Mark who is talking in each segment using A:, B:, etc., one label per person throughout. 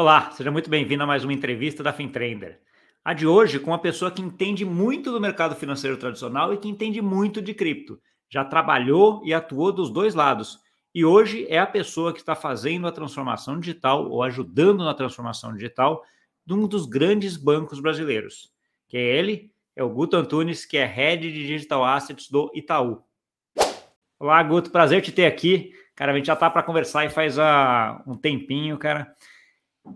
A: Olá, seja muito bem-vindo a mais uma entrevista da FinTrender. A de hoje com uma pessoa que entende muito do mercado financeiro tradicional e que entende muito de cripto. Já trabalhou e atuou dos dois lados. E hoje é a pessoa que está fazendo a transformação digital ou ajudando na transformação digital de um dos grandes bancos brasileiros. Que é ele, é o Guto Antunes, que é Head de Digital Assets do Itaú. Olá, Guto, prazer te ter aqui. Cara, a gente já está para conversar e faz uh, um tempinho, cara.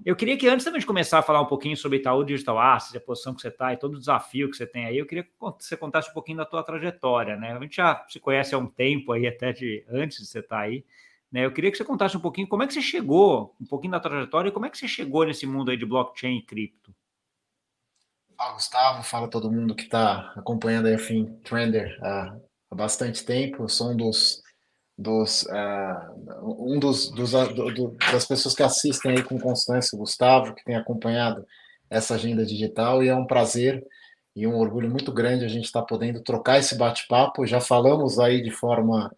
A: Eu queria que antes da gente começar a falar um pouquinho sobre Itaú Digital Assets, a posição que você está e todo o desafio que você tem aí, eu queria que você contasse um pouquinho da tua trajetória, né? A gente já se conhece há um tempo aí, até de antes de você estar tá aí, né? Eu queria que você contasse um pouquinho como é que você chegou, um pouquinho da trajetória e como é que você chegou nesse mundo aí de blockchain e cripto.
B: Fala, Gustavo, fala todo mundo que está acompanhando aí a Fin Trender há bastante tempo. Eu sou um dos dos uh, um dos, dos do, do, das pessoas que assistem aí com constância, o Gustavo, que tem acompanhado essa agenda digital, e é um prazer e um orgulho muito grande a gente estar tá podendo trocar esse bate-papo. Já falamos aí de forma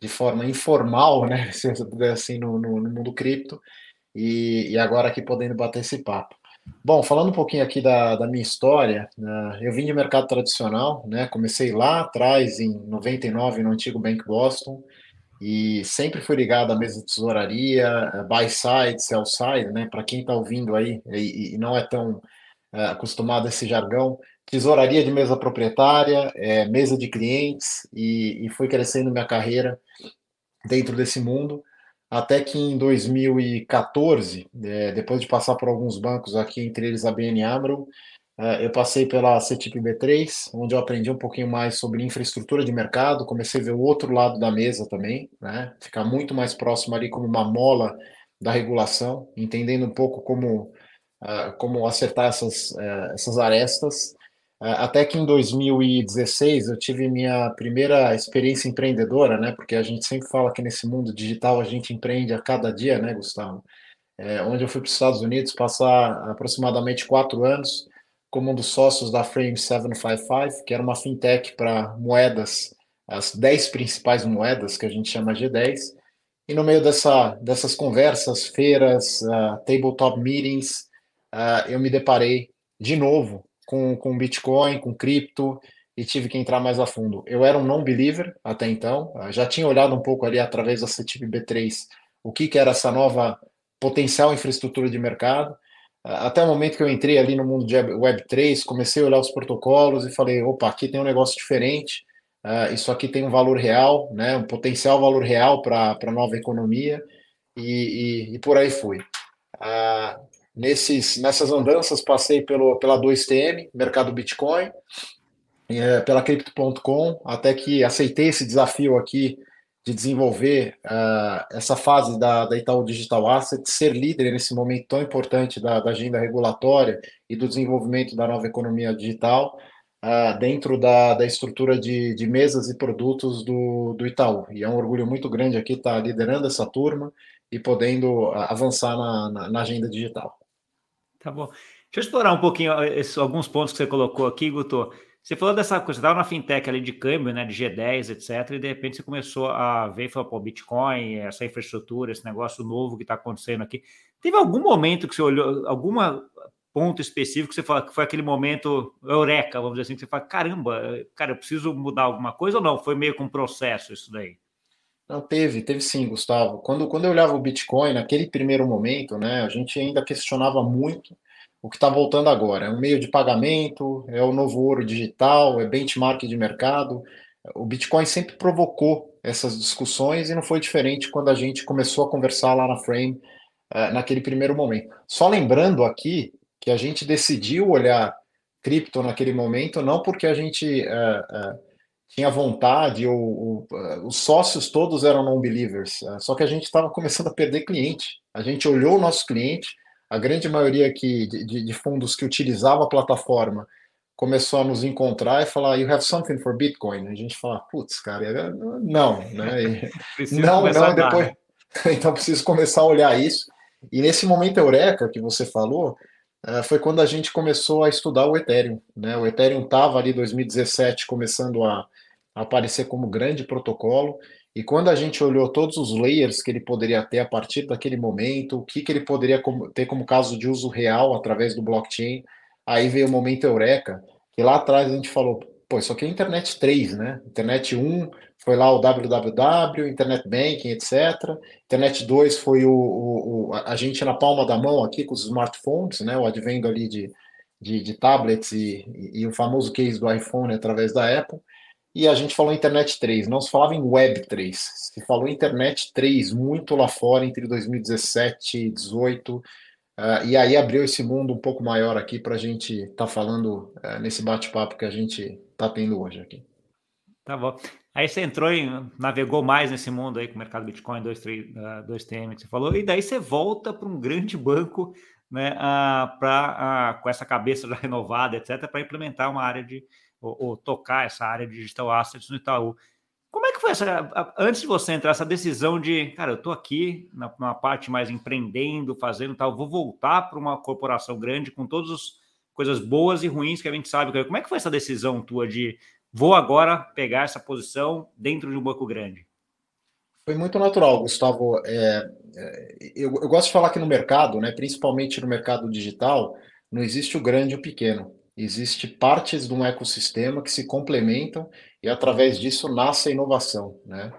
B: de forma informal, né, assim no, no, no mundo cripto, e, e, agora aqui podendo bater esse papo. Bom, falando um pouquinho aqui da, da minha história, uh, eu vim de mercado tradicional, né, comecei lá atrás, em 99, no antigo Bank Boston, e sempre fui ligado à mesa de tesouraria, eh, buy side, sell side, né? Para quem está ouvindo aí e, e, não é tão uh, acostumado a esse jargão, tesouraria de mesa proprietária, é, mesa de clientes e, e fui crescendo minha carreira dentro desse mundo, até que em 2014, é, depois de passar por alguns bancos aqui, entre eles a BN Amro, eu passei pela CTIP B3, onde eu aprendi um pouquinho mais sobre infraestrutura de mercado, comecei a ver o outro lado da mesa também, né? ficar muito mais próximo ali como uma mola da regulação, entendendo um pouco como, uh, como acertar essas, uh, essas arestas. Uh, até que em 2016 eu tive minha primeira experiência empreendedora, né? porque a gente sempre fala que nesse mundo digital a gente empreende a cada dia, né, Gustavo? É, onde eu fui para os Estados Unidos passar aproximadamente quatro anos, como um dos sócios da Frame 755, que era uma fintech para moedas, as 10 principais moedas que a gente chama G10. E no meio dessa, dessas conversas, feiras, uh, tabletop meetings, uh, eu me deparei de novo com, com Bitcoin, com cripto, e tive que entrar mais a fundo. Eu era um non-believer até então, uh, já tinha olhado um pouco ali através da CTIP B3 o que, que era essa nova potencial infraestrutura de mercado, até o momento que eu entrei ali no mundo de Web3, comecei a olhar os protocolos e falei, opa, aqui tem um negócio diferente, uh, isso aqui tem um valor real, né, um potencial valor real para a nova economia, e, e, e, por aí fui. Uh, nesses, nessas andanças passei pelo, pela 2TM, mercado Bitcoin, uh, pela Crypto.com, até que aceitei esse desafio aqui de desenvolver uh, essa fase da, da Itaú Digital Asset, ser líder nesse momento tão importante da, da agenda regulatória e do desenvolvimento da nova economia digital, uh, dentro da, da estrutura de, de mesas e produtos do, do Itaú. E é um orgulho muito grande aqui estar liderando essa turma e podendo uh, avançar na, na, na, agenda digital.
A: Tá bom. Deixa eu explorar um pouquinho esses, alguns pontos que você colocou aqui, Guto. Você falou dessa coisa, você estava na fintech ali de câmbio, né, de G10, etc., e de repente você começou a ver, falou, pô, Bitcoin, essa infraestrutura, esse negócio novo que está acontecendo aqui. Teve algum momento que você olhou, algum ponto específico que você falou que foi aquele momento eureka, vamos dizer assim, que você fala, caramba, cara, eu preciso mudar alguma coisa ou não? Foi meio que um processo isso daí?
B: Não, teve, teve sim, Gustavo. Quando, quando eu olhava o Bitcoin, naquele primeiro momento, né, a gente ainda questionava muito o que está voltando agora. É um meio de pagamento, é o novo ouro digital, é benchmark de mercado. O Bitcoin sempre provocou essas discussões e não foi diferente quando a gente começou a conversar lá na Frame, uh, naquele primeiro momento. Só lembrando aqui que a gente decidiu olhar cripto naquele momento, não porque a gente uh, uh, tinha vontade, ou, os sócios todos eram non-believers, só que a gente estava começando a perder cliente. A gente olhou o nosso cliente, a grande maioria aqui de, de, fundos que utilizava a plataforma começou a nos encontrar e falar, you have something for Bitcoin. A gente fala, putz, cara, é, não, né? não, não, e depois. Né? então preciso começar a olhar isso. E nesse momento eureka que você falou, eh, foi quando a gente começou a estudar o Ethereum. Né? O Ethereum estava ali em 2017 começando a aparecer como grande protocolo E quando a gente olhou todos os layers que ele poderia ter a partir daquele momento, o que, que ele poderia ter como caso de uso real através do blockchain, aí veio o momento Eureka, que lá atrás a gente falou, pô, isso aqui é internet 3, né? Internet 1 foi lá o www, internet banking, etc. Internet 2 foi o, o, o, a gente na palma da mão aqui com os smartphones, né? O advento ali de, de, de tablets e, e, e, o famoso case do iPhone através da Apple. E a gente falou internet 3, não se falava em web 3, se falou internet 3 muito lá fora entre 2017 e 2018. Uh, e aí abriu esse mundo um pouco maior aqui para a gente estar tá falando uh, nesse bate-papo que a gente está tendo hoje aqui.
A: Tá bom. Aí você entrou e navegou mais nesse mundo aí com o mercado Bitcoin 2, 3, uh, 2TM que você falou, e daí você volta para um grande banco né, uh, pra, com essa cabeça já renovada, etc., para implementar uma área de, ou, ou, tocar essa área de digital assets no Itaú. Como é que foi essa, antes de você entrar, essa decisão de, cara, eu estou aqui na, numa parte mais empreendendo, fazendo tal, vou voltar para uma corporação grande com todas as coisas boas e ruins que a gente sabe. Como é que foi essa decisão tua de vou agora pegar essa posição dentro de um banco grande?
B: Foi muito natural, Gustavo. É, é, eu, eu, gosto de falar que no mercado, né, principalmente no mercado digital, não existe o grande e o pequeno. Existe partes de um ecossistema que se complementam e através disso nasce a inovação, né?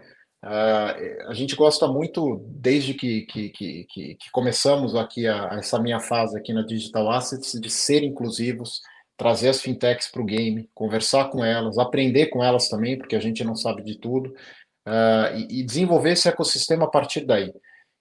B: Uh, a gente gosta muito, desde que, que, que, que começamos aqui a, essa minha fase aqui na Digital Assets, de ser inclusivos, trazer as fintechs para o game, conversar com elas, aprender com elas também, porque a gente não sabe de tudo, uh, e, e, desenvolver esse ecossistema a partir daí.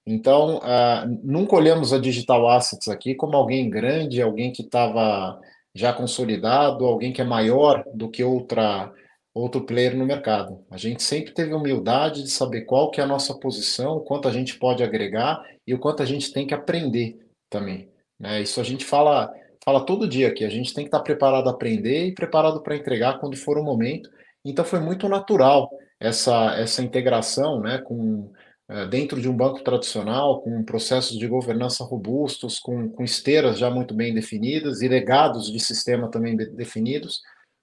B: Então, uh, nunca olhamos a Digital Assets aqui como alguém grande, alguém que estava já consolidado, alguém que é maior do que outra outro player no mercado. A gente sempre teve humildade de saber qual que é a nossa posição, o quanto a gente pode agregar e o quanto a gente tem que aprender também. Né? Isso a gente fala fala todo dia aqui. A gente tem que estar preparado a aprender e preparado para entregar quando for o momento. Então foi muito natural essa essa integração, né, com dentro de um banco tradicional, com processos de governança robustos, com, com esteiras já muito bem definidas e legados de sistema também definidos,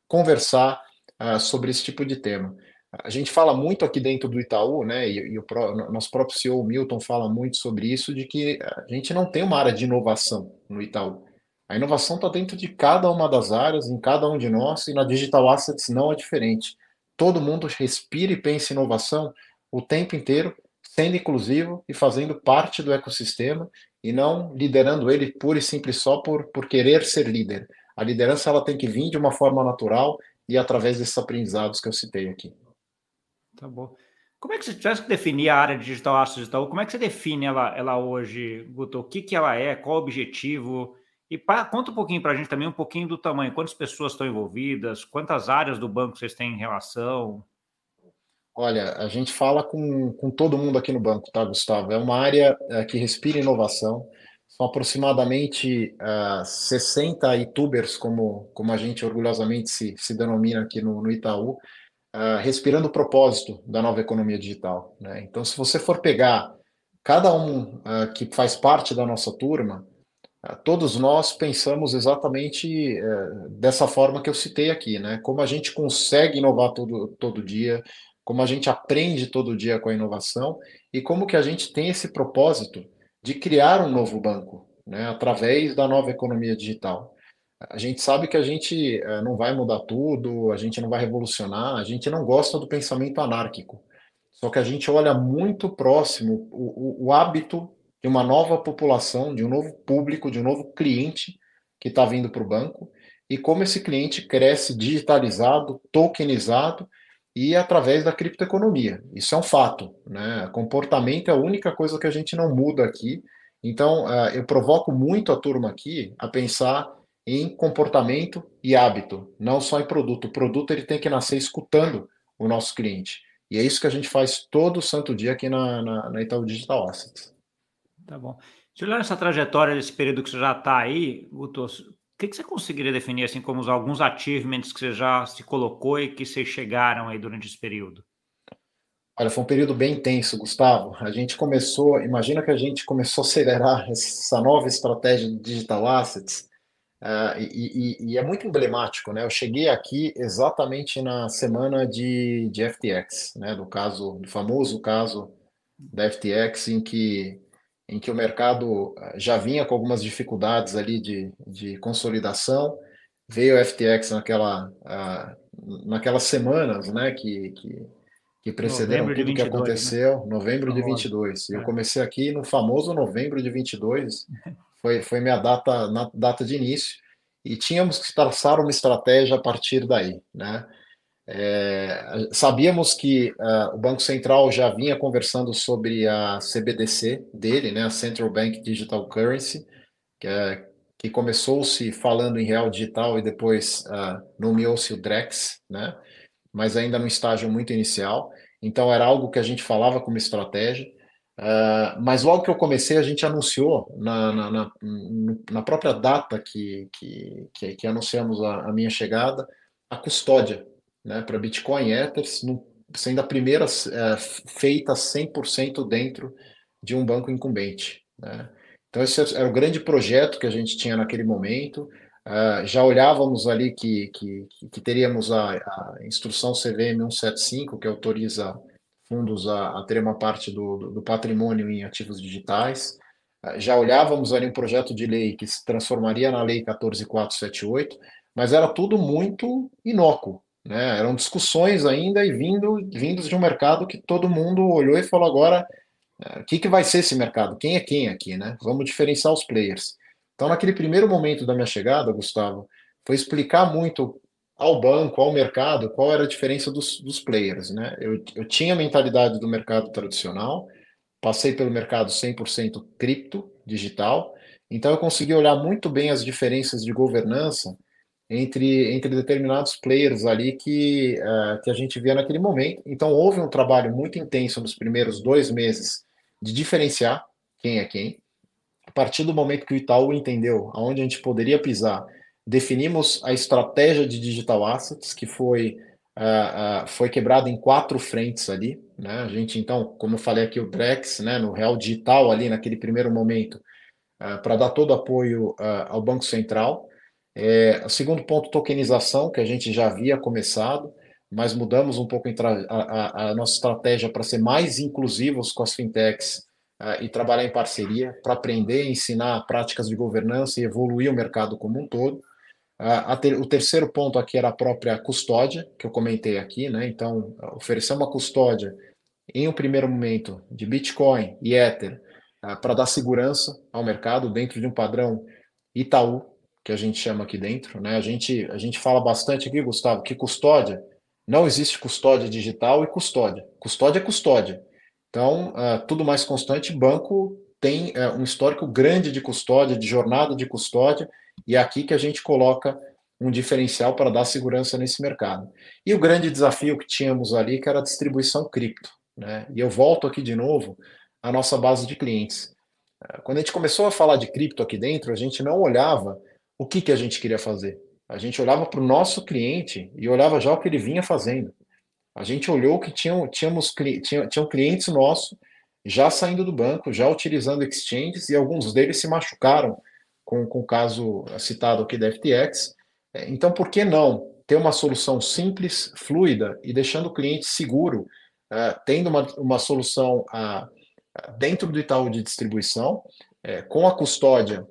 B: conversar uh, sobre esse tipo de tema. A gente fala muito aqui dentro do Itaú, né, e, e o nosso próprio CEO Milton fala muito sobre isso, de que a gente não tem uma área de inovação no Itaú. A inovação está dentro de cada uma das áreas, em cada um de nós, e na Digital Assets não é diferente. Todo mundo respira e pensa em inovação o tempo inteiro, sendo inclusivo e fazendo parte do ecossistema, e não liderando ele pura e simples só por, por querer ser líder. A liderança ela tem que vir de uma forma natural e através desses aprendizados que eu citei aqui.
A: Tá bom. Como é que você tivesse que definir a área de digital asset digital? Como é que você define ela, ela hoje, Guto? O que, que ela é? Qual o objetivo? E pra, conta um pouquinho para a gente também, um pouquinho do tamanho. Quantas pessoas estão envolvidas? Quantas áreas do banco vocês têm em relação?
B: Olha, a gente fala com, com todo mundo aqui no banco, tá, Gustavo? É uma área é, que respira inovação. São aproximadamente uh, 60 youtubers, como, como a gente orgulhosamente se, se denomina aqui no, no Itaú, uh, respirando o propósito da nova economia digital. Né? Então, se você for pegar cada um uh, que faz parte da nossa turma, todos nós pensamos exatamente dessa forma que eu citei aqui, né? Como a gente consegue inovar todo, todo dia, como a gente aprende todo dia com a inovação e como que a gente tem esse propósito de criar um novo banco, né, através da nova economia digital. A gente sabe que a gente eh, não vai mudar tudo, a gente não vai revolucionar, a gente não gosta do pensamento anárquico. Só que a gente olha muito próximo o, o, o hábito de uma nova população, de um novo público, de um novo cliente que está vindo para o banco e como esse cliente cresce digitalizado, tokenizado e através da criptoeconomia. Isso é um fato, né? Comportamento é a única coisa que a gente não muda aqui. Então, uh, eu provoco muito a turma aqui a pensar em comportamento e hábito, não só em produto. O produto ele tem que nascer escutando o nosso cliente. E é isso que a gente faz todo santo dia aqui na, na, na Itaú Digital Assets.
A: Tá bom. Se olhar essa trajetória desse período que você já está aí, Guto, que, que você conseguiria definir assim como alguns achievements que você já se colocou e que vocês chegaram aí durante esse período?
B: Olha, foi um período bem intenso, Gustavo. A gente começou, imagina que a gente começou a acelerar essa nova estratégia de digital assets Uh, e, e, e, é muito emblemático, né? Eu cheguei aqui exatamente na semana de, de FTX, né? Do caso, do famoso caso da FTX, em que, em que o mercado já vinha com algumas dificuldades ali de, de consolidação, veio a FTX naquela, uh, naquelas semanas, né? Que, que, que precederam novembro tudo o que né? aconteceu, né? novembro de 22. E eu é. comecei aqui no famoso novembro de 22, foi, foi minha data, na, data de início, e tínhamos que traçar uma estratégia a partir daí, né? É, sabíamos que uh, o Banco Central já vinha conversando sobre a CBDC dele, né, a Central Bank Digital Currency, que, é, que começou-se falando em real digital e depois uh, nomeou-se o DREX, né, mas ainda no estágio muito inicial. Então era algo que a gente falava como estratégia. Uh, mas logo que eu comecei, a gente anunciou na, na, na, na própria data que, que, que, que anunciamos a, a, minha chegada, a custódia né, para Bitcoin e Ether, sendo a primeira uh, feita 100% dentro de um banco incumbente. Né? Então, esse era o grande projeto que a gente tinha naquele momento. Uh, já olhávamos ali que, que, que teríamos a, a, instrução CVM 175, que autoriza fundos a, a ter uma parte do, do, do, patrimônio em ativos digitais. Uh, já olhávamos ali um projeto de lei que se transformaria na Lei 14478, mas era tudo muito inócuo. Né? Eram discussões ainda e vindo, vindos de um mercado que todo mundo olhou e falou agora o que, que vai ser esse mercado? Quem é quem aqui, né? Vamos diferenciar os players. Então, naquele primeiro momento da minha chegada, Gustavo, foi explicar muito ao banco, ao mercado, qual era a diferença dos, dos players. Né? Eu, eu tinha a mentalidade do mercado tradicional, passei pelo mercado 100% cripto, digital, então eu consegui olhar muito bem as diferenças de governança entre, entre determinados players ali que, uh, que a gente via naquele momento. Então houve um trabalho muito intenso nos primeiros dois meses de diferenciar quem é quem, a partir do momento que o Itaú entendeu aonde a gente poderia pisar, definimos a estratégia de digital assets, que foi, uh, uh, foi quebrada em quatro frentes ali. Né? A gente, então, como eu falei aqui, o Drex, né, no Real Digital, ali naquele primeiro momento, para dar todo apoio ao Banco Central. É, o segundo ponto, tokenização, que a gente já havia começado, mas mudamos um pouco a, a, a nossa estratégia para ser mais inclusivos com as fintechs uh, e trabalhar em parceria para aprender, ensinar práticas de governança e evoluir o mercado como um todo. Uh, ter, o terceiro ponto aqui era a própria custódia, que eu comentei aqui, né? Então, oferecer uma custódia em um primeiro momento de Bitcoin e Ether uh, para dar segurança ao mercado dentro de um padrão Itaú, que a gente chama aqui dentro, né? A gente, a gente fala bastante aqui, Gustavo, que custódia não existe custódia digital e custódia. Custódia é custódia. Então, uh, tudo mais constante, banco tem uh, um histórico grande de custódia, de jornada de custódia, e é aqui que a gente coloca um diferencial para dar segurança nesse mercado. E o grande desafio que tínhamos ali, que era a distribuição cripto. Né? E eu volto aqui de novo à nossa base de clientes. Uh, quando a gente começou a falar de cripto aqui dentro, a gente não olhava o que, que a gente queria fazer. A gente olhava para o nosso cliente e olhava já o que ele vinha fazendo. A gente olhou que tinham, tínhamos, tinham, tinham clientes nossos já saindo do banco, já utilizando exchanges, e alguns deles se machucaram com, com o caso citado aqui da FTX. É, então, por que não ter uma solução simples, fluida e deixando o cliente seguro, uh, tendo uma, uma solução uh, dentro do Itaú de distribuição, uh, com a custódia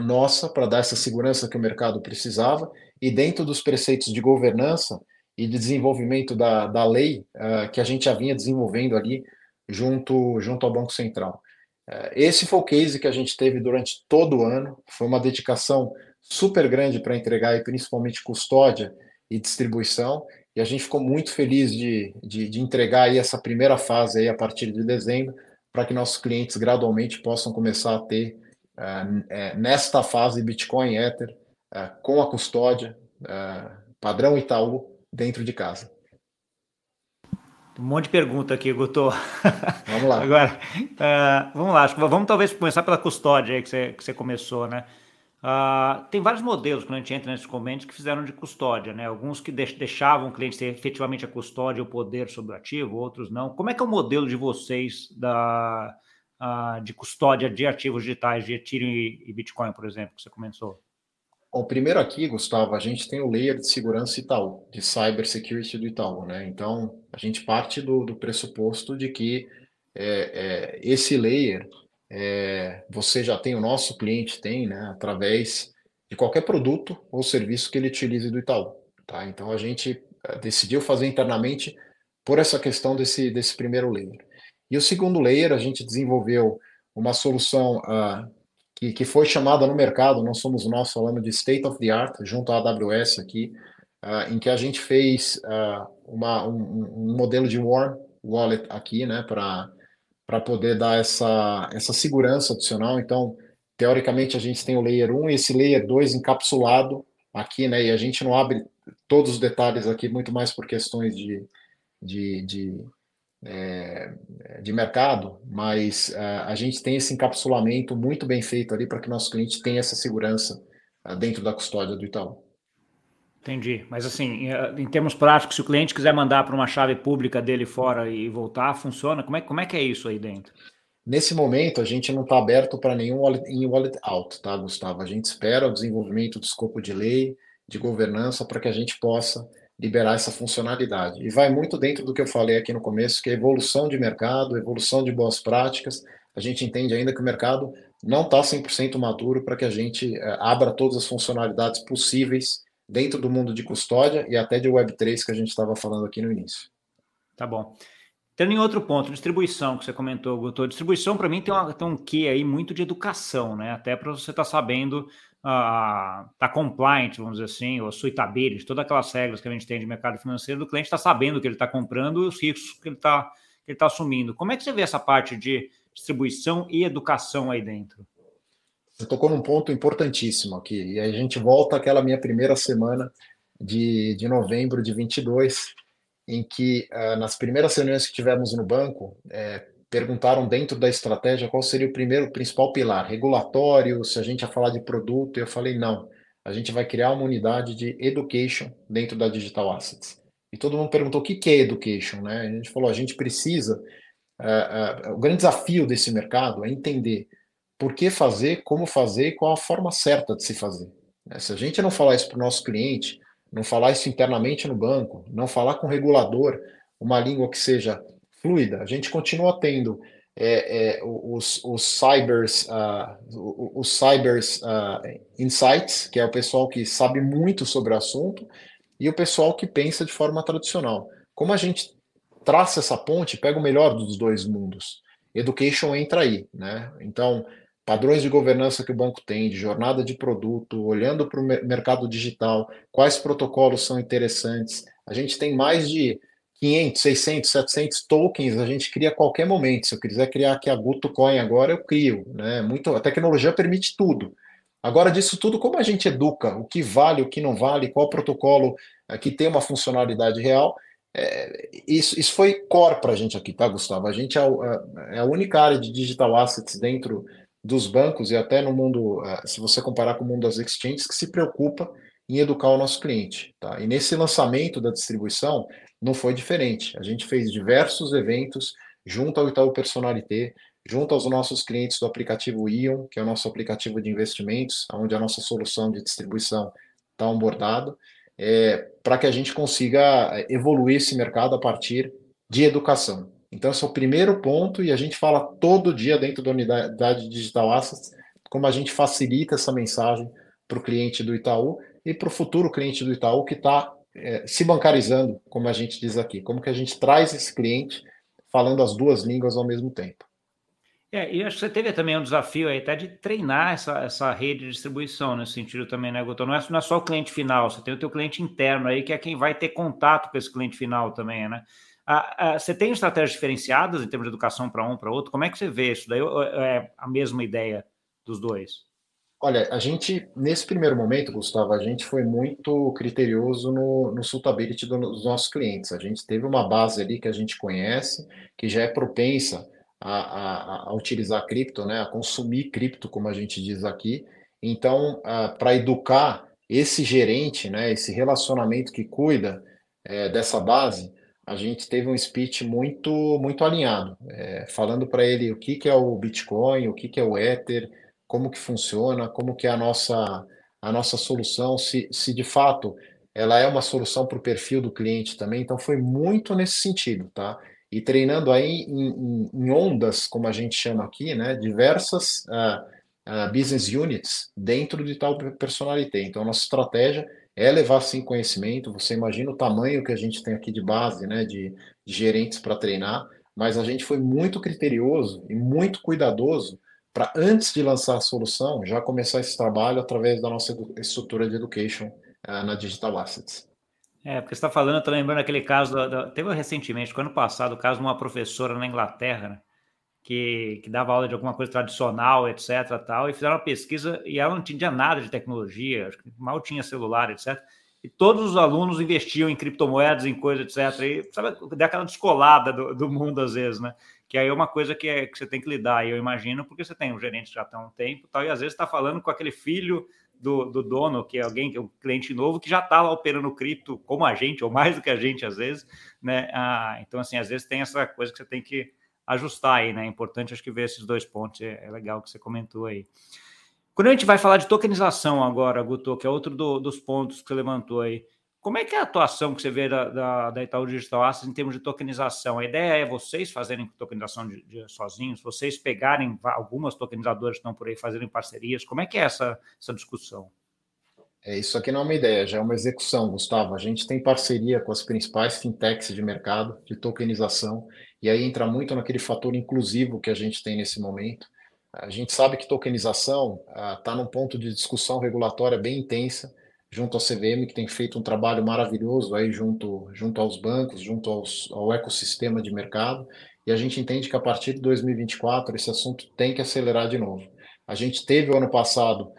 B: nossa para dar essa segurança que o mercado precisava, e dentro dos preceitos de governança, e de desenvolvimento da, da lei uh, que a gente já vinha desenvolvendo ali junto, junto ao Banco Central. Uh, esse foi o case que a gente teve durante todo o ano, foi uma dedicação super grande para entregar, e principalmente custódia e distribuição, e a gente ficou muito feliz de, de, de entregar aí essa primeira fase aí a partir de dezembro, para que nossos clientes gradualmente possam começar a ter, nesta fase, Bitcoin Ether, com a custódia, padrão Itaú, dentro de casa.
A: Um monte de pergunta aqui, Guto.
B: Vamos lá.
A: Agora, uh, vamos lá. Vamos talvez começar pela custódia aí que você, que você começou, né? Uh, tem vários modelos quando a gente entra nesses comentários que fizeram de custódia, né? Alguns que deixavam o cliente ter efetivamente a custódia, o poder sobre o ativo, outros não. Como é que é o modelo de vocês da, uh, de custódia de ativos digitais, de Ethereum e, e Bitcoin, por exemplo, que você começou?
B: O primeiro aqui, Gustavo, a gente tem o layer de segurança Itaú, de cybersecurity do Itaú, né? Então, a gente parte do, do pressuposto de que é, é, esse layer é, você já tem, o nosso cliente tem, né, através de qualquer produto ou serviço que ele utilize do Itaú. Tá? Então, a gente é, decidiu fazer internamente por essa questão desse, desse primeiro layer. E o segundo layer, a gente desenvolveu uma solução uh, que, que foi chamada no mercado, não somos nós falando de state of the art, junto à AWS aqui, uh, em que a gente fez uh, uma, um, um, modelo de warm wallet aqui, né, para poder dar essa, essa segurança adicional. Então, teoricamente, a gente tem o layer 1 e esse layer 2 encapsulado aqui, né, e a gente não abre todos os detalhes aqui, muito mais por questões de, de, de é, de mercado, mas é, a gente tem esse encapsulamento muito bem feito ali para que nosso cliente tenha essa segurança é, dentro da custódia do Itaú.
A: Entendi. Mas assim, em termos práticos, se o cliente quiser mandar para uma chave pública dele fora e voltar, funciona? Como é, como é que é isso aí dentro?
B: Nesse momento, a gente não está aberto para nenhum wallet wallet out, tá, Gustavo? A gente espera o desenvolvimento do escopo de lei, de governança, para que a gente possa liberar essa funcionalidade. E vai muito dentro do que eu falei aqui no começo, que é evolução de mercado, evolução de boas práticas. A gente entende ainda que o mercado não está 100% maduro para que a gente é, abra todas as funcionalidades possíveis dentro do mundo de custódia e até de Web3 que a gente estava falando aqui no início.
A: Tá bom. Tendo em outro ponto, distribuição que você comentou, Guto. Distribuição, para mim, tem, uma, tem um quê aí muito de educação, né? Até para você estar tá sabendo está compliant, vamos dizer assim, ou suitability, todas aquelas regras que a gente tem de mercado financeiro, do cliente está sabendo o que ele está comprando e os riscos que ele está ele tá assumindo. Como é que você vê essa parte de distribuição e educação aí dentro?
B: Você tocou num ponto importantíssimo aqui, e a gente volta àquela minha primeira semana de, de novembro de 22, em que uh, nas primeiras reuniões que tivemos no banco, é, perguntaram dentro da estratégia qual seria o primeiro principal pilar, regulatório, se a gente ia falar de produto, eu falei não. A gente vai criar uma unidade de education dentro da Digital Assets. E todo mundo perguntou o que é education, né? A gente falou, a gente precisa. Uh, uh, o grande desafio desse mercado é entender por que fazer, como fazer e qual a forma certa de se fazer. Se a gente não falar isso para o nosso cliente, não falar isso internamente no banco, não falar com o regulador uma língua que seja fluida. A gente continua tendo é, é, os, os cybers, uh, os cybers uh, insights, que é o pessoal que sabe muito sobre o assunto, e o pessoal que pensa de forma tradicional. Como a gente traça essa ponte, pega o melhor dos dois mundos. Education entra aí, né? Então, padrões de governança que o banco tem, de jornada de produto, olhando para o mercado digital, quais protocolos são interessantes. A gente tem mais de 500, 600, 700 tokens a gente cria a qualquer momento. Se eu quiser criar aqui a Guto Coin agora, eu crio. Né? Muito, a tecnologia permite tudo. Agora, disso tudo, como a gente educa? O que vale, o que não vale, qual protocolo é, que tem uma funcionalidade real? É, isso, isso foi core para a gente aqui, tá, Gustavo? A gente é, é, é, a única área de digital assets dentro dos bancos e até no mundo, é, se você comparar com o mundo das exchanges, que se preocupa em educar o nosso cliente. Tá? E nesse lançamento da distribuição, não foi diferente. A gente fez diversos eventos junto ao Itaú Personalité, junto aos nossos clientes do aplicativo Ion, que é o nosso aplicativo de investimentos, onde a nossa solução de distribuição está onboardado, é, para que a gente consiga é, evoluir esse mercado a partir de educação. Então, esse é o primeiro ponto, e a gente fala todo dia dentro da unidade digital assets como a gente facilita essa mensagem para o cliente do Itaú e para o futuro cliente do Itaú que está é, se bancarizando, como a gente diz aqui? Como que a gente traz esse cliente falando as duas línguas ao mesmo tempo?
A: É, e acho que você teve também um desafio aí até de treinar essa, essa rede de distribuição nesse sentido também, né, Guto? Não é, não é só o cliente final, você tem o teu cliente interno aí, que é quem vai ter contato com esse cliente final também, né? Ah, ah, você tem estratégias diferenciadas em termos de educação para um, para outro? Como é que você vê isso? Daí é a mesma ideia dos dois?
B: Olha, a gente, nesse primeiro momento, Gustavo, a gente foi muito criterioso no, no suitability dos nossos clientes. A gente teve uma base ali que a gente conhece, que já é propensa a, a, a utilizar cripto, né, a consumir cripto, como a gente diz aqui. Então, para educar esse gerente, né, esse relacionamento que cuida é, dessa base, a gente teve um speech muito muito alinhado, é, falando para ele o que, que é o Bitcoin, o que, que é o Ether, como que funciona, como que é a nossa a nossa solução, se, se de fato ela é uma solução para o perfil do cliente também. Então, foi muito nesse sentido, tá? E treinando aí em, em, em ondas, como a gente chama aqui, né? Diversas uh, uh, business units dentro de tal personalité. Então, nossa estratégia é levar sim conhecimento. Você imagina o tamanho que a gente tem aqui de base, né? De, de gerentes para treinar, mas a gente foi muito criterioso e muito cuidadoso para antes de lançar a solução já começar esse trabalho através da nossa estrutura de education uh, na Digital Assets.
A: É, porque você está falando, eu estou lembrando aquele caso, da, da, teve recentemente, ano passado, o caso de uma professora na Inglaterra, né, que, que dava aula de alguma coisa tradicional, etc, tal, e fizeram uma pesquisa e ela não tinha nada de tecnologia, mal tinha celular, etc, e todos os alunos investiam em criptomoedas, em coisas, etc, e sabe, dá aquela descolada do, do mundo às vezes, né, que aí é uma coisa que, é, que você tem que lidar, eu imagino, porque você tem um gerente já há um tempo, tal, e às vezes está falando com aquele filho do, do, dono, que é alguém que é um cliente novo, que já está lá operando cripto como a gente, ou mais do que a gente às vezes, né? Ah, então, assim, às vezes tem essa coisa que você tem que ajustar aí, né? É importante, acho que ver esses dois pontos, é, é legal que você comentou aí. Quando a gente vai falar de tokenização agora, Guto, que é outro do, dos pontos que você levantou aí, como é que é a atuação que você vê da, da, da Itaú Digital Assets em termos de tokenização? A ideia é vocês fazerem tokenização de, de, sozinhos, vocês pegarem algumas tokenizadoras que estão por aí fazerem parcerias. Como é que é essa, essa discussão?
B: É, isso aqui não é uma ideia, já é uma execução, Gustavo. A gente tem parceria com as principais fintechs de mercado de tokenização, e aí entra muito naquele fator inclusivo que a gente tem nesse momento. A gente sabe que tokenização está ah, num ponto de discussão regulatória bem intensa, junto ao CVM, que tem feito um trabalho maravilhoso aí junto, junto aos bancos, junto aos, ao ecossistema de mercado, e a gente entende que a partir de 2024 esse assunto tem que acelerar de novo. A gente teve o ano passado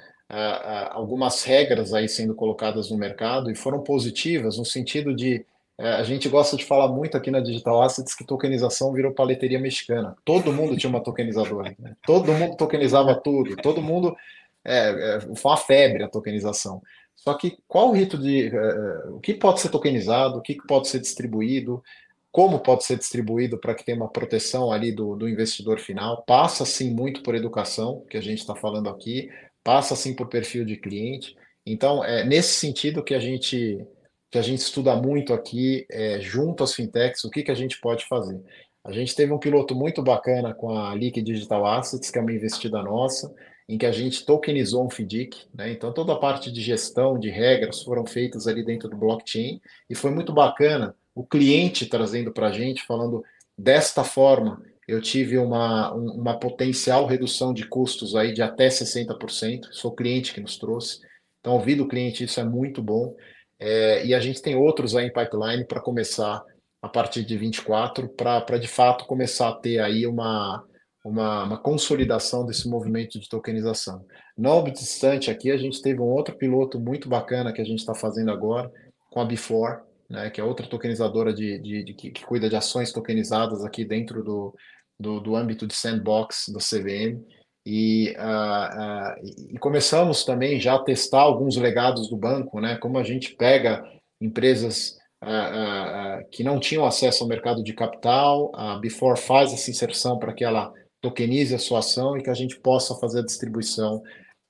B: algumas regras aí sendo colocadas no mercado e foram positivas no sentido de uh, a gente gosta de falar muito aqui na Digital Assets que tokenização virou paleteria mexicana. Todo mundo tinha uma tokenizadora, né? todo mundo tokenizava tudo, todo mundo é, é, foi uma febre a tokenização. Só que qual o rito de. Uh, o que pode ser tokenizado, o que pode ser distribuído, como pode ser distribuído para que tenha uma proteção ali do, do investidor final? Passa sim muito por educação, que a gente está falando aqui, passa sim por perfil de cliente. Então, é nesse sentido que a gente que a gente estuda muito aqui, é, junto às fintechs, o que, que a gente pode fazer. A gente teve um piloto muito bacana com a Liquid Digital Assets, que é uma investida nossa, em que a gente tokenizou um FDIC, né? Então toda a parte de gestão, de regras foram feitas ali dentro do blockchain e foi muito bacana o cliente trazendo para a gente, falando desta forma eu tive uma, uma potencial redução de custos aí de até 60%, sou cliente que nos trouxe, então ouvir do cliente isso é muito bom, é, e a gente tem outros aí em pipeline para começar a partir de 24, para de fato começar a ter aí uma, uma, uma, consolidação desse movimento de tokenização. Não obstante, aqui a gente teve um outro piloto muito bacana que a gente está fazendo agora com a Before, né, que é outra tokenizadora de, de, de que, que, cuida de ações tokenizadas aqui dentro do, do, do âmbito de sandbox do CVM. E, uh, uh, e começamos também já a testar alguns legados do banco, né, como a gente pega empresas uh, que não tinham acesso ao mercado de capital, a Before faz essa inserção para que ela tokenize a sua ação e que a gente possa fazer a distribuição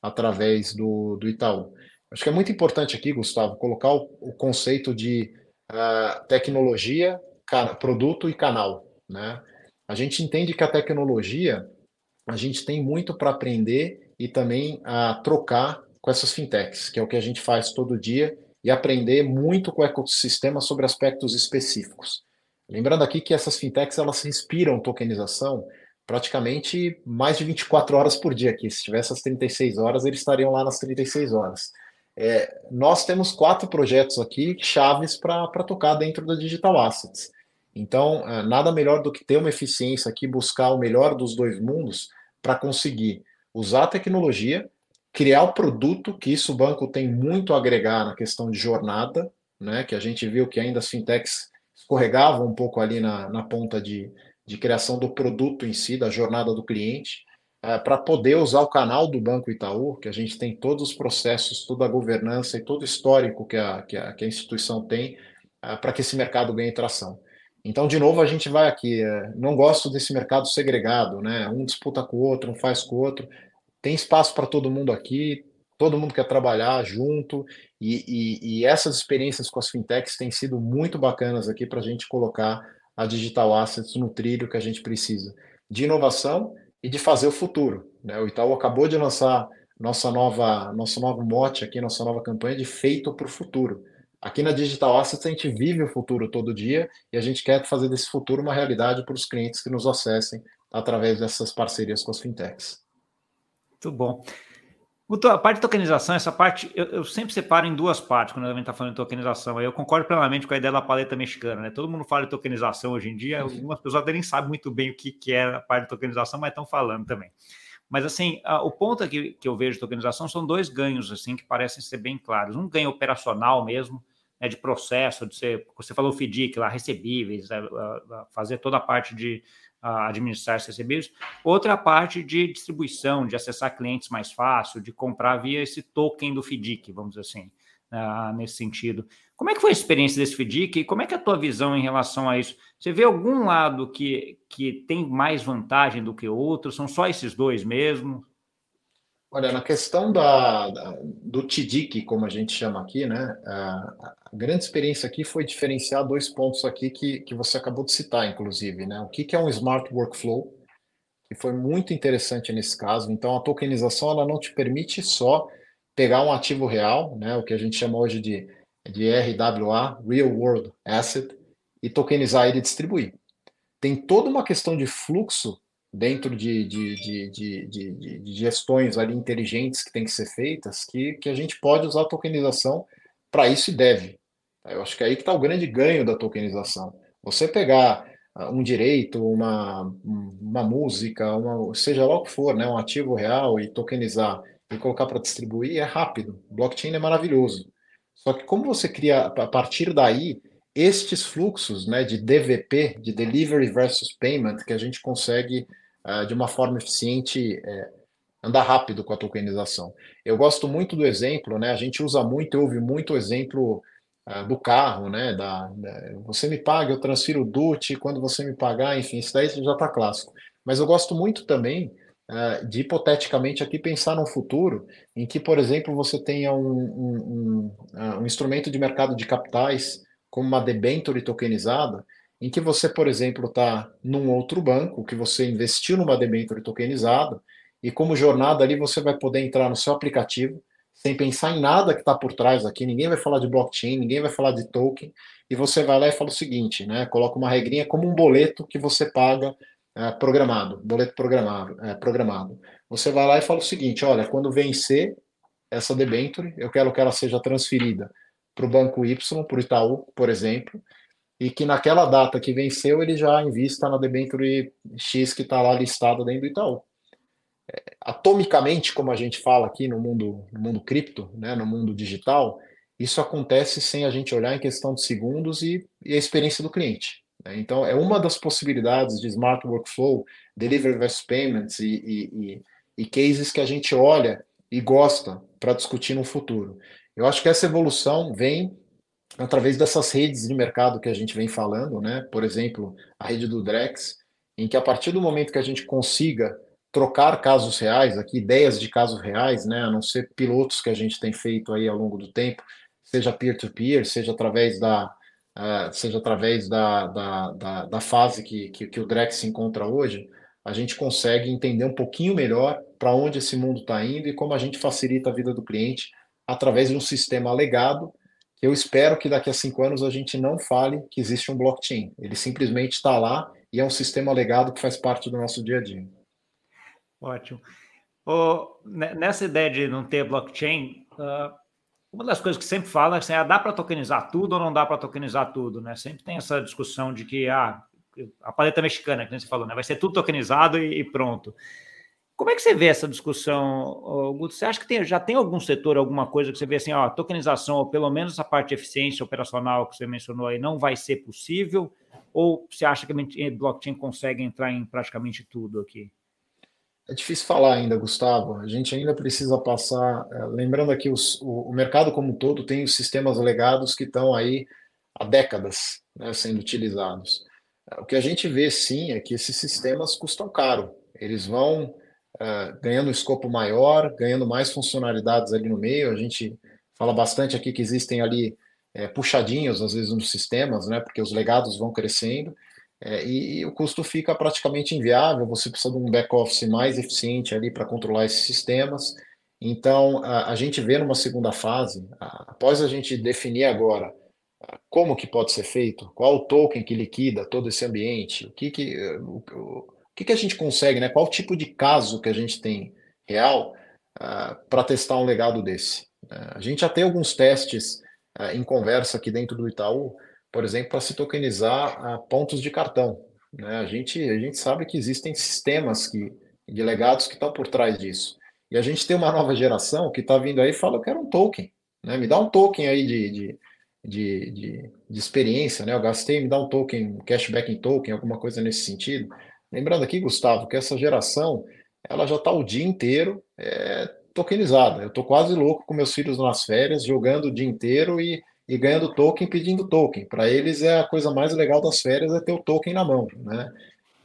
B: através do, do Itaú. Acho que é muito importante aqui, Gustavo, colocar o, o conceito de uh, tecnologia, produto e canal. Né? A gente entende que a tecnologia, a gente tem muito para aprender e também a trocar com essas fintechs, que é o que a gente faz todo dia, e aprender muito com o ecossistema sobre aspectos específicos. Lembrando aqui que essas fintechs elas respiram tokenização praticamente mais de 24 horas por dia aqui. Se tivesse as 36 horas, eles estariam lá nas 36 horas. É, nós temos quatro projetos aqui, chaves para tocar dentro da Digital Assets. Então, é, nada melhor do que ter uma eficiência aqui, buscar o melhor dos dois mundos para conseguir usar a tecnologia, criar o produto, que isso o banco tem muito a agregar na questão de jornada, né, que a gente viu que ainda as fintechs escorregavam um pouco ali na, na ponta de, de criação do produto em si, da jornada do cliente, é, para poder usar o canal do Banco Itaú, que a gente tem todos os processos, toda a governança e todo o histórico que a, que a, que a instituição tem, é, para que esse mercado ganhe tração. Então, de novo, a gente vai aqui. É, não gosto desse mercado segregado, né? Um disputa com o outro, um faz com o outro. Tem espaço para todo mundo aqui. todo mundo quer trabalhar junto, e, e, e essas experiências com as fintechs têm sido muito bacanas aqui para a gente colocar a Digital Assets no trilho que a gente precisa de inovação e de fazer o futuro. Né? O Itaú acabou de lançar nossa nova, nosso novo mote aqui, nossa nova campanha de feito para o futuro. Aqui na Digital Assets a gente vive o futuro todo dia e a gente quer fazer desse futuro uma realidade para os clientes que nos acessem através dessas parcerias com as fintechs.
A: Muito bom. A parte de tokenização, essa parte, eu, eu, sempre separo em duas partes quando a gente está falando de tokenização. Eu concordo plenamente com a ideia da paleta mexicana, né? Todo mundo fala de tokenização hoje em dia, algumas pessoas até nem sabem muito bem o que, que é a parte de tokenização, mas estão falando também. Mas, assim, a, o ponto aqui que eu vejo de tokenização são dois ganhos, assim, que parecem ser bem claros. Um ganho operacional mesmo, né, de processo, de ser, você falou FDIC lá, recebíveis, né, fazer toda a parte de administrar esses recebíveis. Outra parte de distribuição, de acessar clientes mais fácil, de comprar via esse token do FDIC, vamos dizer assim, uh, nesse sentido. Como é que foi a experiência desse FDIC e como é que é a tua visão em relação a isso? Você vê algum lado que, que tem mais vantagem do que outro? São só esses dois mesmo?
B: Olha, na questão da, da do TDIC, como a gente chama aqui, né? A, a, grande experiência aqui foi diferenciar dois pontos aqui que, que você acabou de citar, inclusive, né? O que, que é um Smart Workflow, que foi muito interessante nesse caso. Então, a tokenização ela não te permite só pegar um ativo real, né? O que a gente chama hoje de, de RWA, Real World Asset, e tokenizar ele e distribuir. Tem toda uma questão de fluxo dentro de, de, de, de, gestões ali inteligentes que tem que ser feitas, que, que a gente pode usar a tokenização para isso e deve. Eu acho que é aí que está o grande ganho da tokenização. Você pegar ah, um direito, uma, uma música, uma, seja lá o que for, né, um ativo real e tokenizar e colocar para distribuir é rápido. Blockchain é maravilhoso. Só que como você cria a partir daí estes fluxos né, de DVP, de Delivery versus Payment, que a gente consegue uh, de uma forma eficiente uh, andar rápido com a tokenização. Eu gosto muito do exemplo, né? A gente usa muito, eu ouvi muito o exemplo uh, do carro, né? Da, da, você me paga, eu transfiro o DUT, quando você me pagar, enfim, isso daí já está clássico. Mas eu gosto muito também de hipoteticamente aqui pensar num futuro em que, por exemplo, você tenha um, um, um, um instrumento de mercado de capitais como uma debenture tokenizada, em que você, por exemplo, está num outro banco, que você investiu numa debenture tokenizada, e como jornada ali você vai poder entrar no seu aplicativo, sem pensar em nada que está por trás aqui, ninguém vai falar de blockchain, ninguém vai falar de token, e você vai lá e fala o seguinte, né? Coloca uma regrinha como um boleto que você paga é, programado, boleto programado, é, programado. Você vai lá e fala o seguinte, olha, quando vencer essa debenture, eu quero que ela seja transferida para o banco Y, para o Itaú, por exemplo, e que naquela data que venceu ele já invista na debenture X que está lá listada dentro do Itaú. É, atomicamente, como a gente fala aqui no mundo, no mundo cripto, né, no mundo digital, isso acontece sem a gente olhar em questão de segundos e, e a experiência do cliente. Né? Então, é uma das possibilidades de Smart Workflow, Delivery Versus Payments e, e, e, e cases que a gente olha e gosta para discutir no futuro. Eu acho que essa evolução vem através dessas redes de mercado que a gente vem falando, né? Por exemplo, a rede do Drex, em que a partir do momento que a gente consiga trocar casos reais, aqui ideias de casos reais, né, a não ser pilotos que a gente tem feito aí ao longo do tempo, seja peer-to-peer, -peer, seja através da uh, seja através da, da, da, da fase que, que, que, o Drex se encontra hoje, a gente consegue entender um pouquinho melhor para onde esse mundo está indo e como a gente facilita a vida do cliente através de um sistema legado eu espero que daqui a cinco anos a gente não fale que existe um blockchain. Ele simplesmente está lá e é um sistema legado que faz parte do nosso dia a dia.
A: Ótimo. Oh, nessa ideia de não ter blockchain, uh, uma das coisas que sempre fala é assim, ah, dá para tokenizar tudo ou não dá para tokenizar tudo, né? Sempre tem essa discussão de que ah, a paleta mexicana, que você falou, né? vai ser tudo tokenizado e, e pronto. Como é que você vê essa discussão, Guto? Você acha que tem, já tem algum setor, alguma coisa que você vê assim, ó, tokenização, ou pelo menos essa parte de eficiência operacional que você mencionou aí, não vai ser possível? Ou você acha que a blockchain consegue entrar em praticamente tudo aqui?
B: É difícil falar ainda, Gustavo. A gente ainda precisa passar. É, lembrando aqui, os, o, o, mercado como um todo tem os sistemas legados que estão aí há décadas né, sendo utilizados. O que a gente vê sim é que esses sistemas custam caro. Eles vão uh, ganhando um escopo maior, ganhando mais funcionalidades ali no meio. A gente fala bastante aqui que existem ali é, puxadinhos, às vezes, nos sistemas, né, porque os legados vão crescendo, é, e, e, o custo fica praticamente inviável, você precisa de um back-office mais eficiente ali para controlar esses sistemas. Então, a, a, gente vê numa segunda fase, a, após a gente definir agora como que pode ser feito, qual o token que liquida todo esse ambiente, o que que, o, o que, que a gente consegue, né? qual tipo de caso que a gente tem real uh, para testar um legado desse. Uh, a gente já tem alguns testes uh, em conversa aqui dentro do Itaú, por exemplo, para se tokenizar pontos de cartão. Né? A, gente, a gente sabe que existem sistemas que, de legados que estão por trás disso. E a gente tem uma nova geração que está vindo aí e fala, eu quero um token. Né? Me dá um token aí de, de, de, de, de experiência, né? Eu gastei, me dá um token, cashback em token, alguma coisa nesse sentido. Lembrando aqui, Gustavo, que essa geração ela já está o dia inteiro é, tokenizada. Eu estou quase louco com meus filhos nas férias, jogando o dia inteiro e, e ganhando token, pedindo token. Para eles é a coisa mais legal das férias é ter o token na mão, né?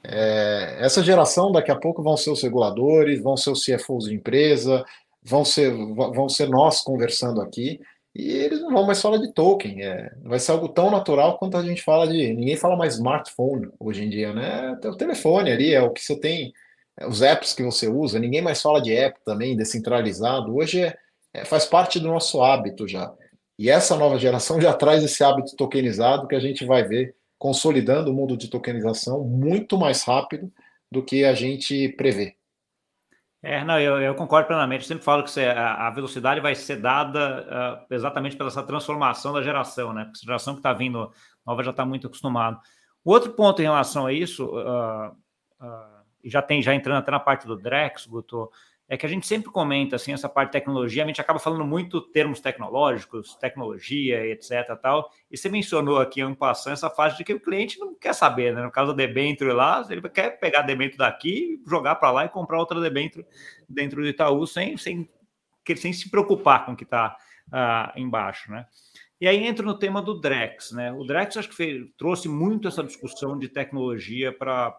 B: É, essa geração daqui a pouco vão ser os reguladores, vão ser os CFOs de empresa, vão ser, vão ser nós conversando aqui e eles não vão mais falar de token. É, vai ser algo tão natural quanto a gente fala de. Ninguém fala mais smartphone hoje em dia, né? É o telefone ali, é o que você tem, é os apps que você usa. Ninguém mais fala de app também, descentralizado. Hoje é, é, faz parte do nosso hábito já. E essa nova geração já traz esse hábito tokenizado que a gente vai ver consolidando o mundo de tokenização muito mais rápido do que a gente prevê.
A: É, não, eu, eu, concordo plenamente. Eu sempre falo que você, a, a, velocidade vai ser dada uh, exatamente pela essa transformação da geração, né? Porque a geração que está vindo nova já está muito acostumada. Outro ponto em relação a isso, uh, uh, e já tem, já entrando até na parte do Drex, Guto, é que a gente sempre comenta assim essa parte de tecnologia, a gente acaba falando muito termos tecnológicos, tecnologia, etc. tal. E você mencionou aqui um passando essa fase de que o cliente não quer saber, né? No caso da debênture lá, ele quer pegar debênture daqui, jogar para lá e comprar outra debênture dentro do Itaú sem, sem, sem se preocupar com o que está uh, ah, embaixo, né? E aí entra no tema do Drex, né? O Drex acho que fez, trouxe muito essa discussão de tecnologia para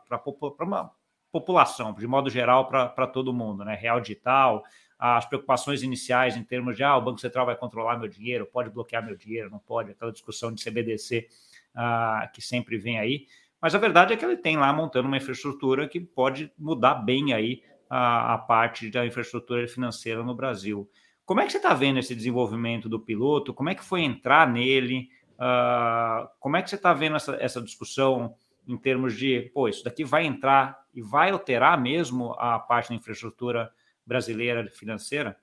A: uma população, de modo geral, para todo mundo, né? Real digital, as preocupações iniciais em termos de ah, o Banco Central vai controlar meu dinheiro, pode bloquear meu dinheiro, não pode, aquela discussão de CBDC ah, que sempre vem aí. Mas a verdade é que ele tem lá montando uma infraestrutura que pode mudar bem aí a, a parte da infraestrutura financeira no Brasil. Como é que você está vendo esse desenvolvimento do piloto? Como é que foi entrar nele? Uh, como é que você está vendo essa, essa discussão em termos de, pô, isso daqui vai entrar e vai alterar mesmo a parte da infraestrutura brasileira financeira?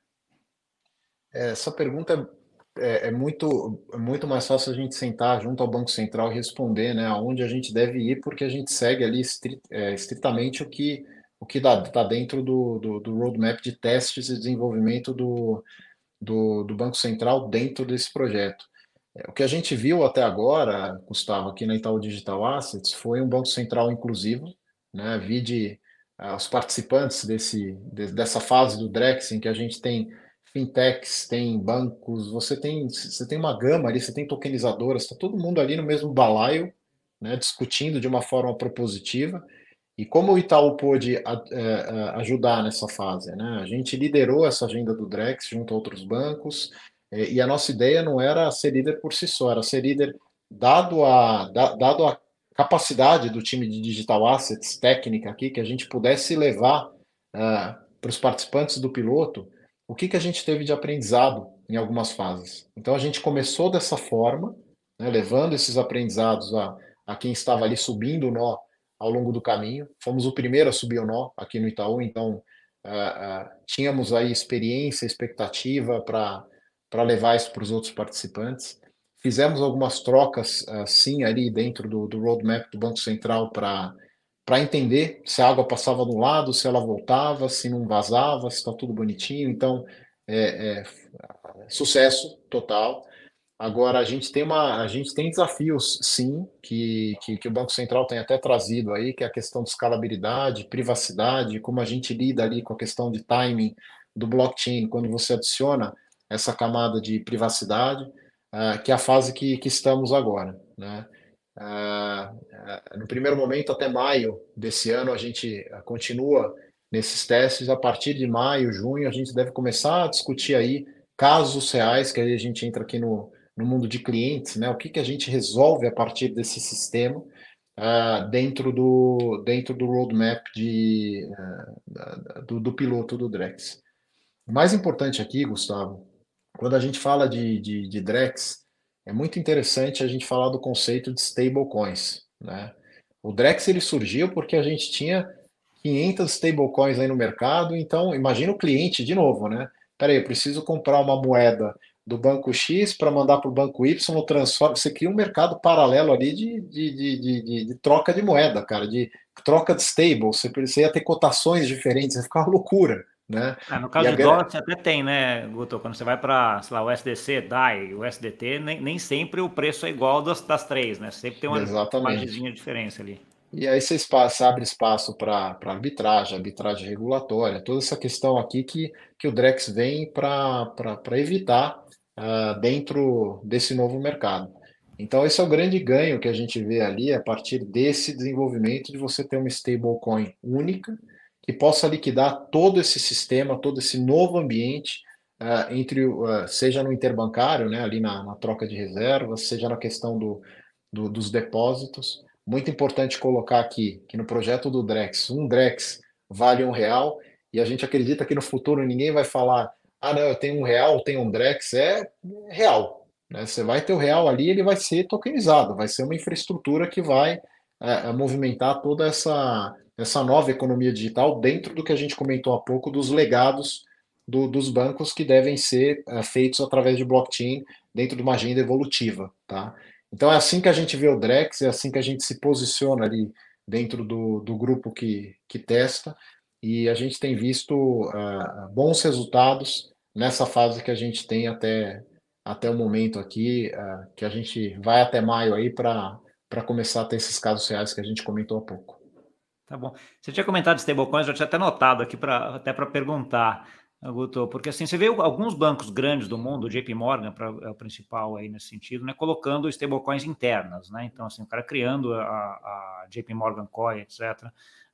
B: É, essa pergunta é, é, muito, é muito mais fácil a gente sentar junto ao Banco Central e responder, né, aonde a gente deve ir, porque a gente segue ali estrit, é, estritamente o que o que está dentro do, do, do, roadmap de testes e desenvolvimento do, do, do Banco Central dentro desse projeto. É, o que a gente viu até agora, Gustavo, aqui na Itaú Digital Assets, foi um Banco Central inclusivo, né? Vide uh, os participantes desse, de, dessa fase do Drex, em que a gente tem fintechs, tem bancos, você tem, você tem uma gama ali, você tem tokenizadoras, está todo mundo ali no mesmo balaio, né, discutindo de uma forma propositiva. E como o Itaú pôde é, a, ajudar nessa fase? Né? A gente liderou essa agenda do Drex junto a outros bancos, e a nossa ideia não era ser líder por si só, era ser líder dado a, dado a capacidade do time de digital assets técnica aqui, que a gente pudesse levar uh, para os participantes do piloto o que, que a gente teve de aprendizado em algumas fases. Então a gente começou dessa forma, né, levando esses aprendizados a, a quem estava ali subindo o nó ao longo do caminho. Fomos o primeiro a subir o nó aqui no Itaú, então uh, uh, tínhamos aí experiência, expectativa para para levar isso para os outros participantes. Fizemos algumas trocas, sim, ali dentro do, do roadmap do Banco Central para para entender se a água passava do lado, se ela voltava, se não vazava, se está tudo bonitinho. Então, é, é, sucesso total. Agora a gente tem uma, a gente tem desafios, sim, que, que, que, o Banco Central tem até trazido aí, que é a questão de escalabilidade, privacidade, como a gente lida ali com a questão de timing do blockchain quando você adiciona essa camada de privacidade, uh, que é a fase que, que estamos agora. Né? Uh, no primeiro momento, até maio desse ano, a gente continua nesses testes. A partir de maio, junho, a gente deve começar a discutir aí casos reais, que aí a gente entra aqui no, no mundo de clientes, né? O que, que a gente resolve a partir desse sistema uh, dentro, do, dentro do roadmap de, uh, do, do, piloto do Drex. O mais importante aqui, Gustavo, quando a gente fala de, de, de Drex, é muito interessante a gente falar do conceito de stablecoins, né? O Drex ele surgiu porque a gente tinha 500 stablecoins aí no mercado, então imagina o cliente de novo, né? Peraí, eu preciso comprar uma moeda do banco X para mandar para o banco Y, transforma, você cria um mercado paralelo ali de, de, de, de, de troca de moeda, cara, de troca de stable, você, você ia ter cotações diferentes, ia ficar uma loucura. Né?
A: Ah, no caso de dólar, você até tem, né, Guto? Quando você vai para, sei lá, o SDC, DAI, o SDT, nem, nem sempre o preço é igual das, das três, né? Sempre tem uma margemzinha de diferença ali.
B: E aí você, espaço, abre espaço para arbitragem, arbitragem regulatória, toda essa questão aqui que, que o Drex vem para evitar uh, dentro desse novo mercado. Então, esse é o grande ganho que a gente vê ali a partir desse desenvolvimento de você ter uma stablecoin única que possa liquidar todo esse sistema, todo esse novo ambiente, uh, entre uh, seja no interbancário, né, ali na, na, troca de reservas, seja na questão do, do, dos depósitos. Muito importante colocar aqui que no projeto do Drex, um Drex vale um real, e a gente acredita que no futuro ninguém vai falar ah, não, eu tenho um real, tenho um Drex, é real. Né? Você vai ter o real ali, ele vai ser tokenizado, vai ser uma infraestrutura que vai é, movimentar toda essa, essa nova economia digital dentro do que a gente comentou há pouco dos legados do, dos bancos que devem ser é, feitos através de blockchain dentro de uma agenda evolutiva. Tá? Então é assim que a gente vê o Drex, é assim que a gente se posiciona ali dentro do, do grupo que, que testa, e a gente tem visto uh, bons resultados nessa fase que a gente tem até, até o momento aqui, uh, que a gente vai até maio aí para começar a ter esses casos reais que a gente comentou há pouco.
A: Tá bom. Você tinha comentado stablecoins, eu tinha até notado aqui pra, até para perguntar, Guto, porque assim, você vê alguns bancos grandes do mundo, o JP Morgan pra, é o principal aí nesse sentido, né, colocando stablecoins internas, né? Então, assim, o cara criando a, a JP Morgan Coin, etc.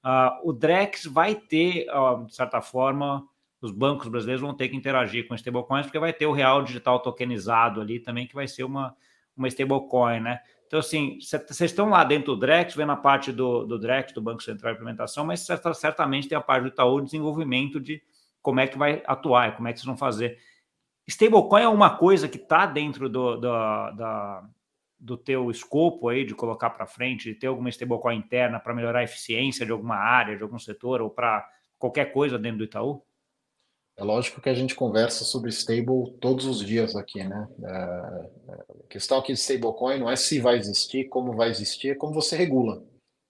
A: Uh, o Drex vai ter, uh, de certa forma, os bancos brasileiros vão ter que interagir com stablecoins, porque vai ter o real digital tokenizado ali também, que vai ser uma, uma stablecoin, né? Então, assim, vocês estão lá dentro do Drex, vendo a parte do, do Drex, do Banco Central de Implementação, mas certamente tem a parte do Itaú, desenvolvimento de como é que vai atuar, como é que vocês vão fazer. Stablecoin é uma coisa que está dentro do, do, da, do teu escopo aí de colocar para frente, de ter alguma stablecoin interna para melhorar a eficiência de alguma área, de algum setor ou para qualquer coisa dentro do Itaú?
B: É lógico que a gente conversa sobre stable todos os dias aqui, né? É, a questão aqui de stablecoin não é se vai existir, como vai existir, é como você regula,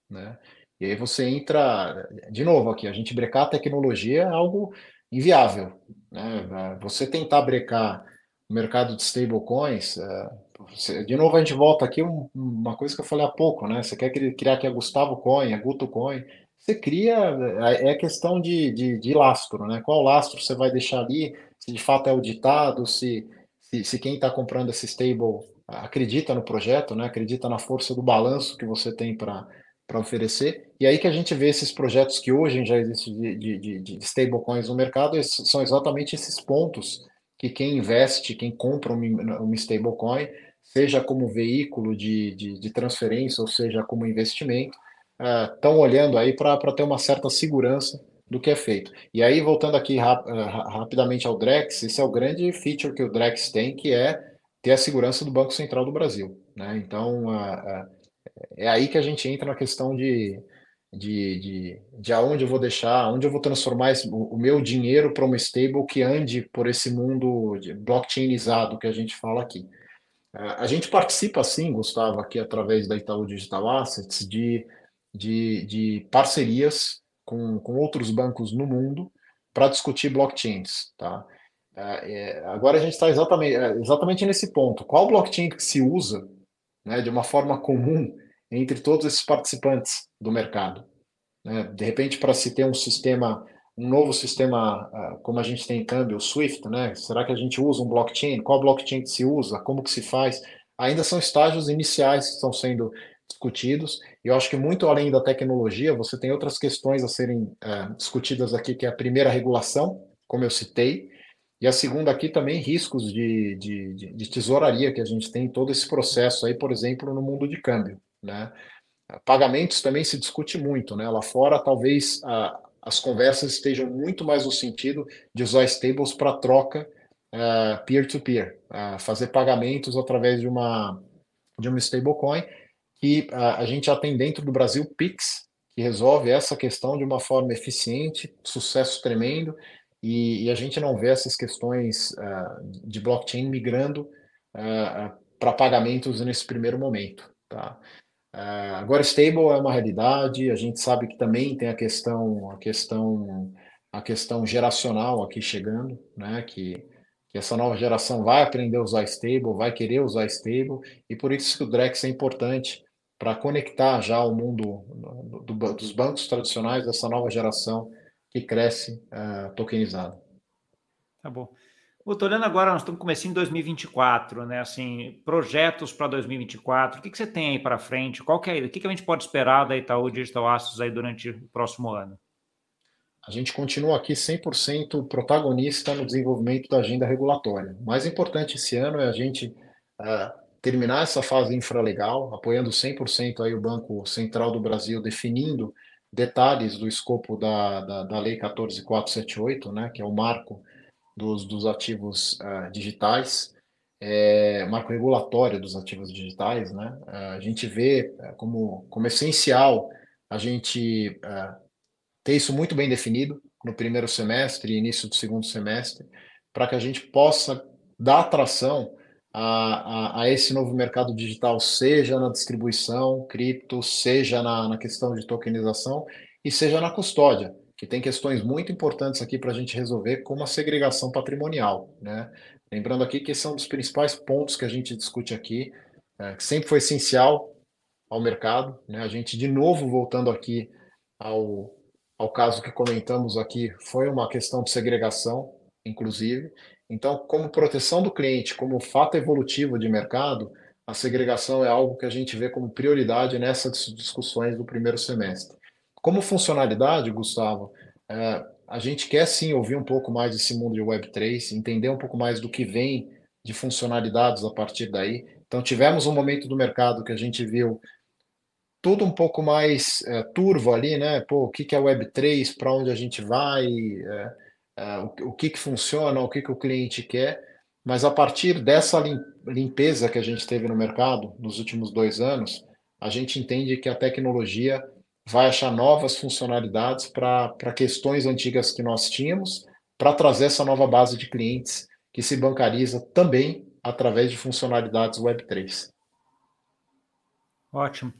B: né? E aí você entra, de novo aqui, a gente brecar a tecnologia é algo inviável, né? Você tentar brecar o mercado de stablecoins, é, de novo a gente volta aqui uma coisa que eu falei há pouco, né? Você quer criar que é Gustavo Coin, é Guto Coin, você cria, é, é questão de, de, de, lastro, né? Qual lastro você vai deixar ali, se de fato é auditado, se, se, se quem está comprando esse stable acredita no projeto, né? acredita na força do balanço que você tem para oferecer. E aí que a gente vê esses projetos que hoje já existem de, de, de stablecoins no mercado, são exatamente esses pontos que quem investe, quem compra uma, stablecoin, seja como veículo de, de, de transferência, ou seja como investimento, estão olhando aí para ter uma certa segurança do que é feito. E aí, voltando aqui rap uh, rapidamente ao Drex, esse é o grande feature que o Drex tem, que é ter a segurança do Banco Central do Brasil. Né? Então, é aí que a gente entra na questão de, de, de, de aonde eu vou deixar, onde eu vou transformar esse, o, meu dinheiro para uma stable que ande por esse mundo blockchainizado que a gente fala aqui. A gente participa, sim, Gustavo, aqui através da Itaú Digital Assets, de de, de parcerias com, com outros bancos no mundo para discutir blockchains. Tá? É, é agora a gente está exatamente, é, exatamente nesse ponto. Qual blockchain que se usa né, de uma forma comum entre todos esses participantes do mercado? Né? De repente, para se ter um sistema, um novo sistema, ah, como a gente tem em câmbio, o SWIFT, né? será que a gente usa um blockchain? Qual blockchain que se usa? Como que se faz? Ainda são estágios iniciais que estão sendo discutidos. E eu acho que muito além da tecnologia, você tem outras questões a serem uh, discutidas aqui, que é a primeira regulação, como eu citei, e a segunda aqui também riscos de, de, de, de tesouraria que a gente tem em todo esse processo aí, por exemplo, no mundo de câmbio, né? Pagamentos também se discute muito, né? Lá fora, talvez a, as conversas estejam muito mais no sentido de usar stables para troca uh, peer-to-peer, uh, fazer pagamentos através de uma, de uma stablecoin, que uh, a gente já tem dentro do Brasil Pix, que resolve essa questão de uma forma eficiente, sucesso tremendo, e, e a gente não vê essas questões de blockchain migrando para pagamentos nesse primeiro momento. Tá? Uh, agora, stable é uma realidade. A gente sabe que também tem a questão, a questão, a questão geracional aqui chegando, né? Que, que essa nova geração vai aprender a usar stable, vai querer usar stable, e por isso que o Drex é importante para conectar já o mundo do, do, dos bancos tradicionais dessa nova geração que cresce uh, tokenizada.
A: Tá bom. Estou olhando agora, nós estamos começando em 2024, né? Assim, projetos para 2024. O que, que você tem aí para frente? Qual que é, o que, que a gente pode esperar da Itaú Digital Assets aí durante o próximo ano?
B: A gente continua aqui 100% protagonista no desenvolvimento da agenda regulatória. O mais importante esse ano é a gente uh, terminar essa fase infralegal, apoiando 100% aí o Banco Central do Brasil, definindo detalhes do escopo da, da, da Lei 14478, né, que é o marco dos, dos ativos uh, digitais, é, marco regulatório dos ativos digitais, né? Uh, a gente vê uh, como, como essencial a gente uh, ter isso muito bem definido no primeiro semestre e início do segundo semestre, para que a gente possa dar atração a, a, a, esse novo mercado digital, seja na distribuição, cripto, seja na, na questão de tokenização e seja na custódia que tem questões muito importantes aqui para a gente resolver, como a segregação patrimonial. Né? Lembrando aqui que esse é um dos principais pontos que a gente discute aqui, é, que sempre foi essencial ao mercado. Né? A gente, de novo, voltando aqui ao, ao caso que comentamos aqui, foi uma questão de segregação, inclusive. Então, como proteção do cliente, como fato evolutivo de mercado, a segregação é algo que a gente vê como prioridade nessas discussões do primeiro semestre. Como funcionalidade, Gustavo, é, a gente quer sim ouvir um pouco mais desse mundo de Web3, entender um pouco mais do que vem de funcionalidades a partir daí. Então, tivemos um momento do mercado que a gente viu tudo um pouco mais é, turvo ali, né? Pô, o que, é Web3, para onde a gente vai, é, o, o, que, que funciona, o que, que o cliente quer. Mas a partir dessa limpeza que a gente teve no mercado nos últimos dois anos, a gente entende que a tecnologia vai achar novas funcionalidades para questões antigas que nós tínhamos, para trazer essa nova base de clientes que se bancariza também através de funcionalidades Web3.
A: Ótimo.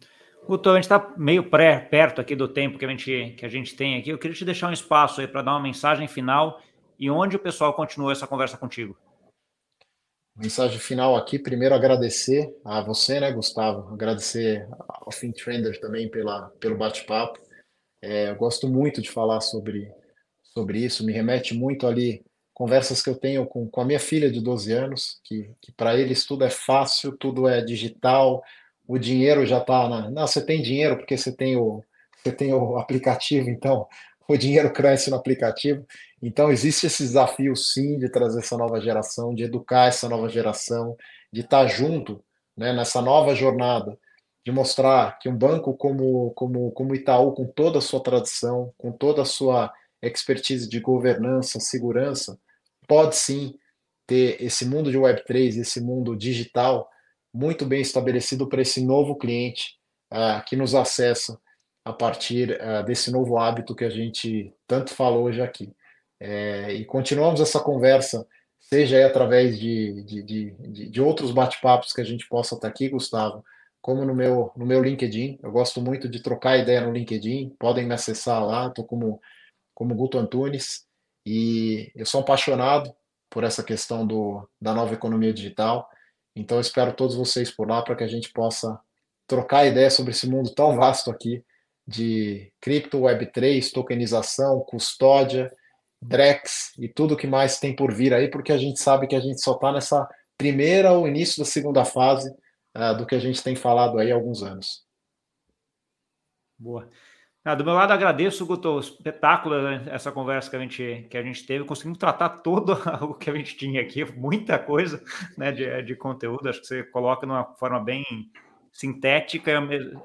A: Guto, a gente está meio pré, perto aqui do tempo que a, gente, que a gente tem aqui. Eu queria te deixar um espaço aí para dar uma mensagem final e onde o pessoal continua essa conversa contigo.
B: Mensagem final aqui, primeiro agradecer a você, né, Gustavo, agradecer ao FinTrender também pela, pelo bate-papo. É, eu gosto muito de falar sobre, sobre isso, me remete muito ali conversas que eu tenho com, com a minha filha de 12 anos, que, que para eles tudo é fácil, tudo é digital, o dinheiro já está na... Não, você tem dinheiro porque você tem o, você tem o aplicativo, então o dinheiro cresce no aplicativo. Então, existe esse desafio, sim, de trazer essa nova geração, de educar essa nova geração, de estar junto né, nessa nova jornada, de mostrar que um banco como, como, como Itaú, com toda a sua tradição, com toda a sua expertise de governança, segurança, pode sim ter esse mundo de Web3, esse mundo digital muito bem estabelecido para esse novo cliente uh, que nos acessa a partir uh, desse novo hábito que a gente tanto falou hoje aqui. É, e continuamos essa conversa, seja através de, de, de, de outros bate-papos que a gente possa estar aqui, Gustavo, como no meu, no meu LinkedIn. Eu gosto muito de trocar ideia no LinkedIn, podem me acessar lá, estou como, como Guto Antunes, e eu sou apaixonado por essa questão do, da nova economia digital. Então, eu espero todos vocês por lá para que a gente possa trocar ideia sobre esse mundo tão vasto aqui de cripto, Web3, tokenização, custódia, Drex e tudo que mais tem por vir aí, porque a gente sabe que a gente só está nessa primeira ou início da segunda fase uh, do que a gente tem falado aí há alguns anos.
A: Boa. Ah, do meu lado, agradeço, Guto, espetáculo né, essa conversa que a gente, que a gente teve. Conseguimos tratar todo o que a gente tinha aqui, muita coisa né, de, de conteúdo. Acho que você coloca de uma forma bem sintética,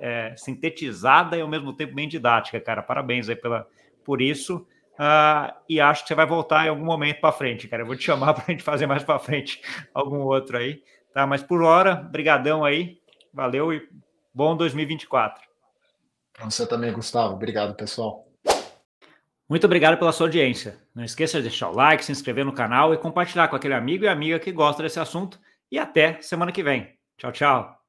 A: é, sintetizada e ao mesmo tempo bem didática, cara. Parabéns aí pela, por isso. Uh, e acho que você vai voltar em algum momento para frente, cara. Eu vou te chamar para a gente fazer mais para frente algum outro aí, tá? Mas por hora, brigadão aí, valeu e bom 2024.
B: Para você também, Gustavo. Obrigado, pessoal.
A: Muito obrigado pela sua audiência. Não esqueça de deixar o like, se inscrever no canal e compartilhar com aquele amigo e amiga que gosta desse assunto. E até semana que vem. Tchau, tchau.